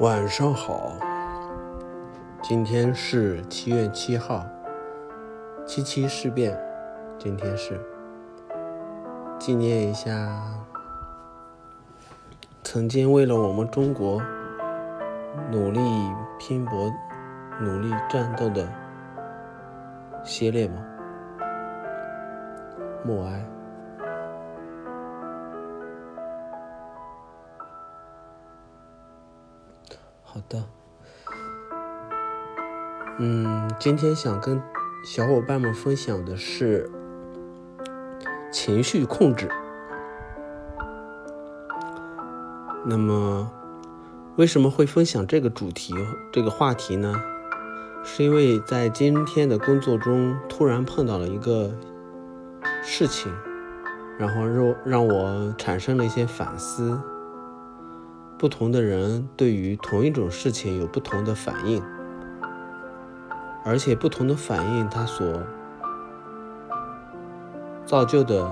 晚上好，今天是七月七号，七七事变，今天是。纪念一下曾经为了我们中国努力拼搏、努力战斗的先烈们，默哀。好的，嗯，今天想跟小伙伴们分享的是情绪控制。那么，为什么会分享这个主题、这个话题呢？是因为在今天的工作中突然碰到了一个事情，然后让让我产生了一些反思。不同的人对于同一种事情有不同的反应，而且不同的反应，它所造就的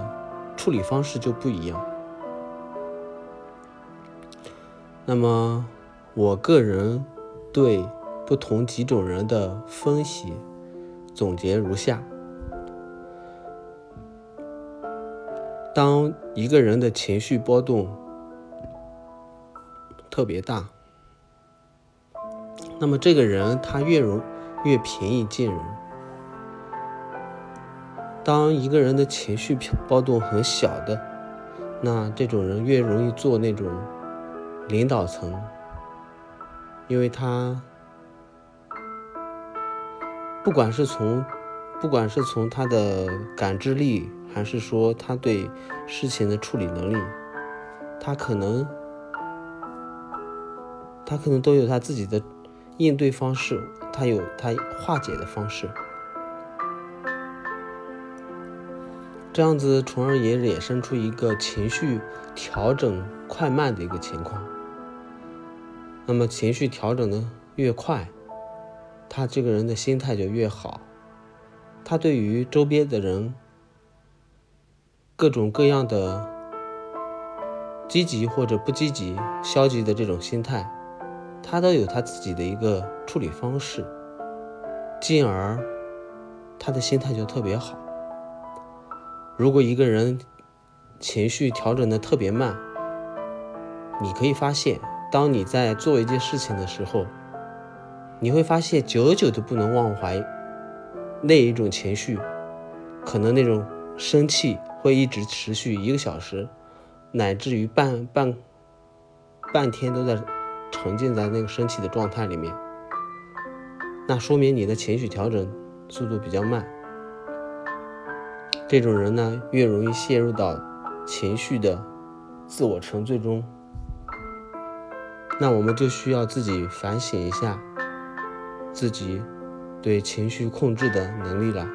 处理方式就不一样。那么，我个人对不同几种人的分析总结如下：当一个人的情绪波动，特别大，那么这个人他越容越平易近人。当一个人的情绪波动很小的，那这种人越容易做那种领导层，因为他不管是从不管是从他的感知力，还是说他对事情的处理能力，他可能。他可能都有他自己的应对方式，他有他化解的方式，这样子，从而也衍生出一个情绪调整快慢的一个情况。那么，情绪调整的越快，他这个人的心态就越好，他对于周边的人各种各样的积极或者不积极、消极的这种心态。他都有他自己的一个处理方式，进而他的心态就特别好。如果一个人情绪调整的特别慢，你可以发现，当你在做一件事情的时候，你会发现久久都不能忘怀那一种情绪，可能那种生气会一直持续一个小时，乃至于半半半天都在。沉浸在那个生气的状态里面，那说明你的情绪调整速度比较慢。这种人呢，越容易陷入到情绪的自我沉醉中。那我们就需要自己反省一下自己对情绪控制的能力了。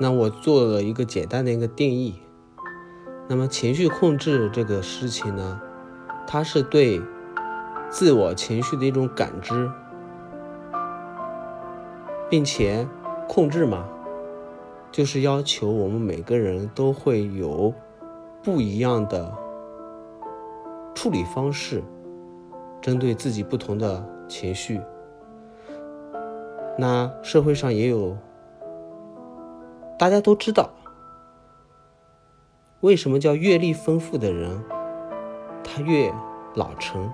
那我做了一个简单的一个定义。那么情绪控制这个事情呢，它是对自我情绪的一种感知，并且控制嘛，就是要求我们每个人都会有不一样的处理方式，针对自己不同的情绪。那社会上也有，大家都知道。为什么叫阅历丰富的人，他越老成？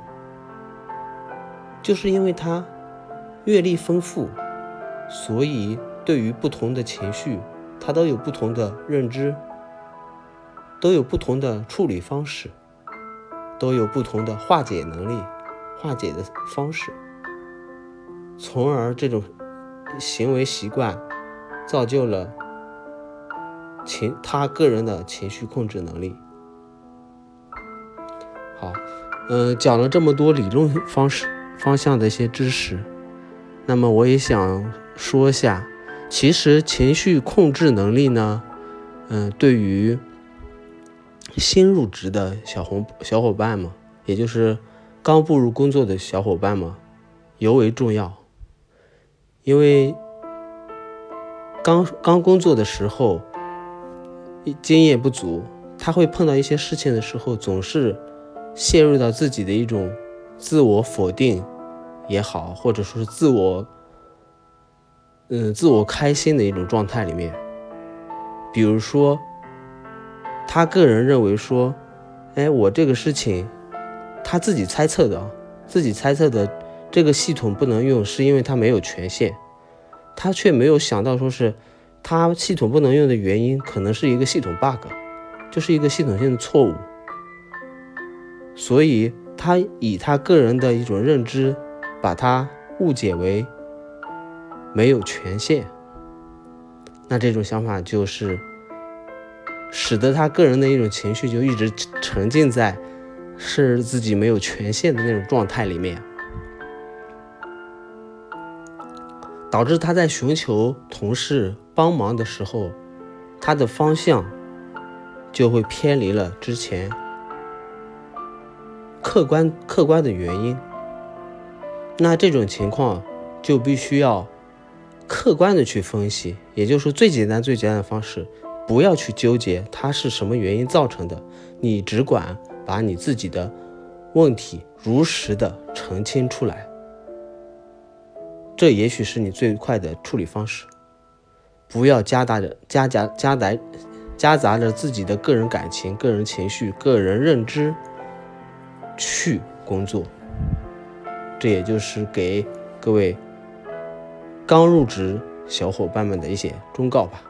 就是因为他阅历丰富，所以对于不同的情绪，他都有不同的认知，都有不同的处理方式，都有不同的化解能力、化解的方式，从而这种行为习惯造就了。情他个人的情绪控制能力好，嗯，讲了这么多理论方式方向的一些知识，那么我也想说一下，其实情绪控制能力呢，嗯，对于新入职的小红小伙伴们，也就是刚步入工作的小伙伴们，尤为重要，因为刚刚工作的时候。经验不足，他会碰到一些事情的时候，总是陷入到自己的一种自我否定也好，或者说是自我，嗯，自我开心的一种状态里面。比如说，他个人认为说，哎，我这个事情，他自己猜测的，自己猜测的这个系统不能用，是因为他没有权限，他却没有想到说是他系统不能用的原因，可能是一个系统 bug，就是一个系统性的错误。所以，他以他个人的一种认知，把它误解为没有权限。那这种想法就是使得他个人的一种情绪就一直沉浸在是自己没有权限的那种状态里面，导致他在寻求同事帮忙的时候，他的方向就会偏离了之前。客观客观的原因，那这种情况就必须要客观的去分析，也就是最简单最简单的方式，不要去纠结它是什么原因造成的，你只管把你自己的问题如实的澄清出来，这也许是你最快的处理方式，不要夹杂着夹夹夹杂夹杂着自己的个人感情、个人情绪、个人认知。去工作，这也就是给各位刚入职小伙伴们的一些忠告吧。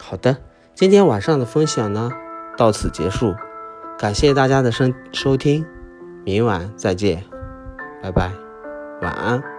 好的，今天晚上的分享呢到此结束，感谢大家的收收听，明晚再见，拜拜，晚安。